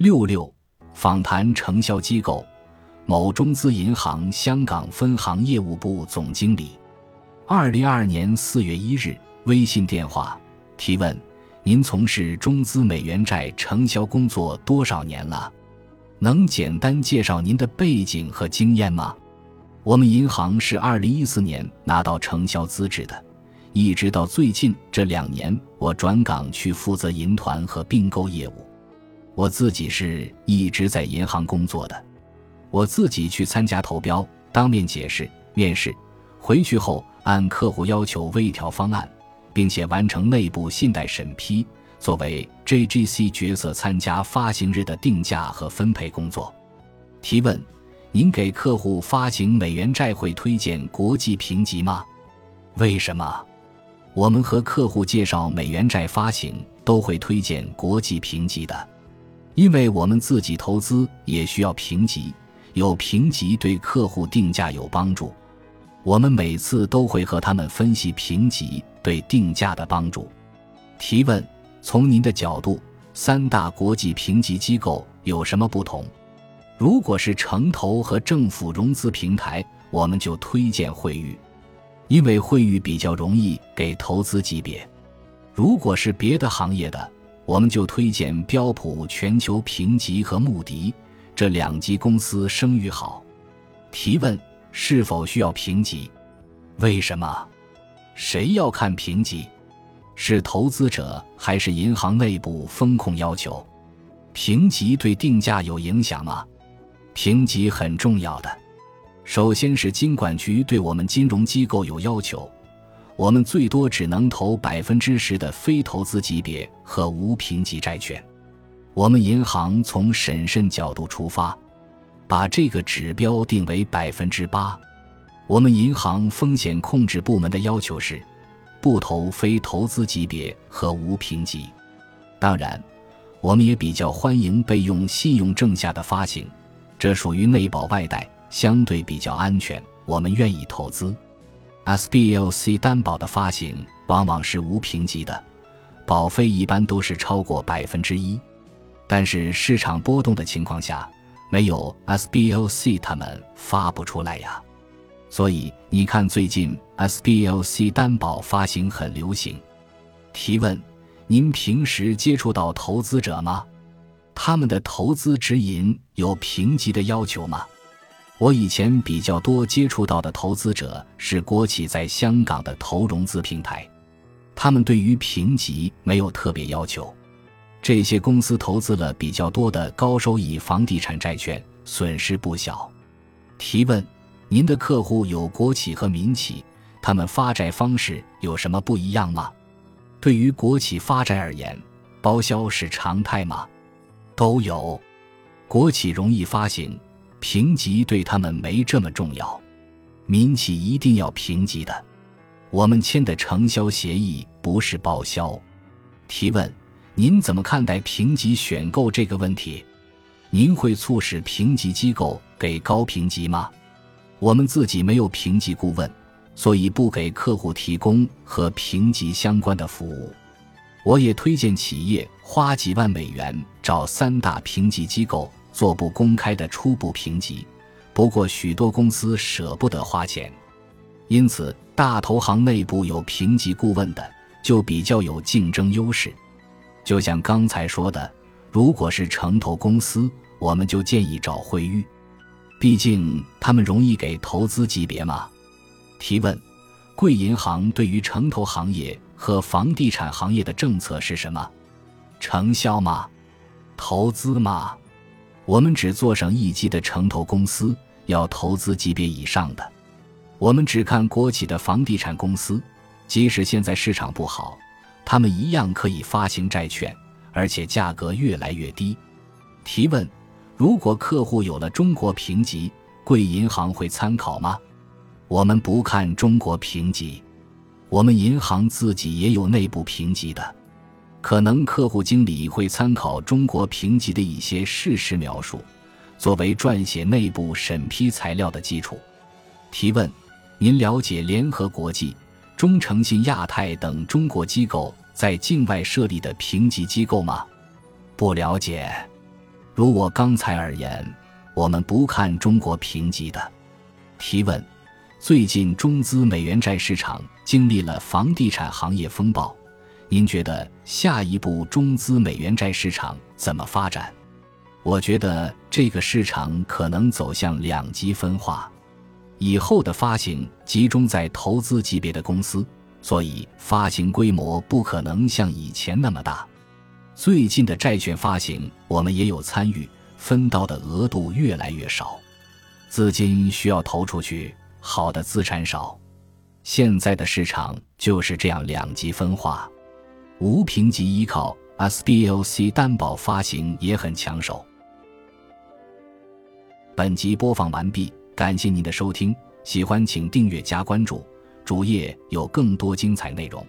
六六访谈承销机构，某中资银行香港分行业务部总经理。二零二二年四月一日，微信电话提问：您从事中资美元债承销工作多少年了？能简单介绍您的背景和经验吗？我们银行是二零一四年拿到承销资质的，一直到最近这两年，我转岗去负责银团和并购业务。我自己是一直在银行工作的，我自己去参加投标、当面解释、面试，回去后按客户要求微调方案，并且完成内部信贷审批，作为 JGC 角色参加发行日的定价和分配工作。提问：您给客户发行美元债会推荐国际评级吗？为什么？我们和客户介绍美元债发行都会推荐国际评级的。因为我们自己投资也需要评级，有评级对客户定价有帮助。我们每次都会和他们分析评级对定价的帮助。提问：从您的角度，三大国际评级机构有什么不同？如果是城投和政府融资平台，我们就推荐惠誉，因为惠誉比较容易给投资级别。如果是别的行业的，我们就推荐标普全球评级和穆迪这两级公司声誉好。提问：是否需要评级？为什么？谁要看评级？是投资者还是银行内部风控要求？评级对定价有影响吗？评级很重要的。首先是金管局对我们金融机构有要求。我们最多只能投百分之十的非投资级别和无评级债券。我们银行从审慎角度出发，把这个指标定为百分之八。我们银行风险控制部门的要求是，不投非投资级别和无评级。当然，我们也比较欢迎备用信用证下的发行，这属于内保外贷，相对比较安全，我们愿意投资。SBLC 担保的发行往往是无评级的，保费一般都是超过百分之一，但是市场波动的情况下，没有 SBLC 他们发不出来呀。所以你看，最近 SBLC 担保发行很流行。提问：您平时接触到投资者吗？他们的投资指引有评级的要求吗？我以前比较多接触到的投资者是国企在香港的投融资平台，他们对于评级没有特别要求。这些公司投资了比较多的高收益房地产债券，损失不小。提问：您的客户有国企和民企，他们发债方式有什么不一样吗？对于国企发债而言，包销是常态吗？都有，国企容易发行。评级对他们没这么重要，民企一定要评级的。我们签的承销协议不是报销。提问：您怎么看待评级选购这个问题？您会促使评级机构给高评级吗？我们自己没有评级顾问，所以不给客户提供和评级相关的服务。我也推荐企业花几万美元找三大评级机构。做不公开的初步评级，不过许多公司舍不得花钱，因此大投行内部有评级顾问的就比较有竞争优势。就像刚才说的，如果是城投公司，我们就建议找惠誉，毕竟他们容易给投资级别嘛。提问：贵银行对于城投行业和房地产行业的政策是什么？承销吗？投资吗？我们只做上一级的城投公司，要投资级别以上的。我们只看国企的房地产公司，即使现在市场不好，他们一样可以发行债券，而且价格越来越低。提问：如果客户有了中国评级，贵银行会参考吗？我们不看中国评级，我们银行自己也有内部评级的。可能客户经理会参考中国评级的一些事实描述，作为撰写内部审批材料的基础。提问：您了解联合国际、中诚信亚太等中国机构在境外设立的评级机构吗？不了解。如我刚才而言，我们不看中国评级的。提问：最近中资美元债市场经历了房地产行业风暴，您觉得下一步中资美元债市场怎么发展？我觉得这个市场可能走向两极分化，以后的发行集中在投资级别的公司，所以发行规模不可能像以前那么大。最近的债券发行，我们也有参与，分到的额度越来越少，资金需要投出去，好的资产少。现在的市场就是这样两极分化，无评级依靠 SBLC 担保发行也很抢手。本集播放完毕，感谢您的收听，喜欢请订阅加关注，主页有更多精彩内容。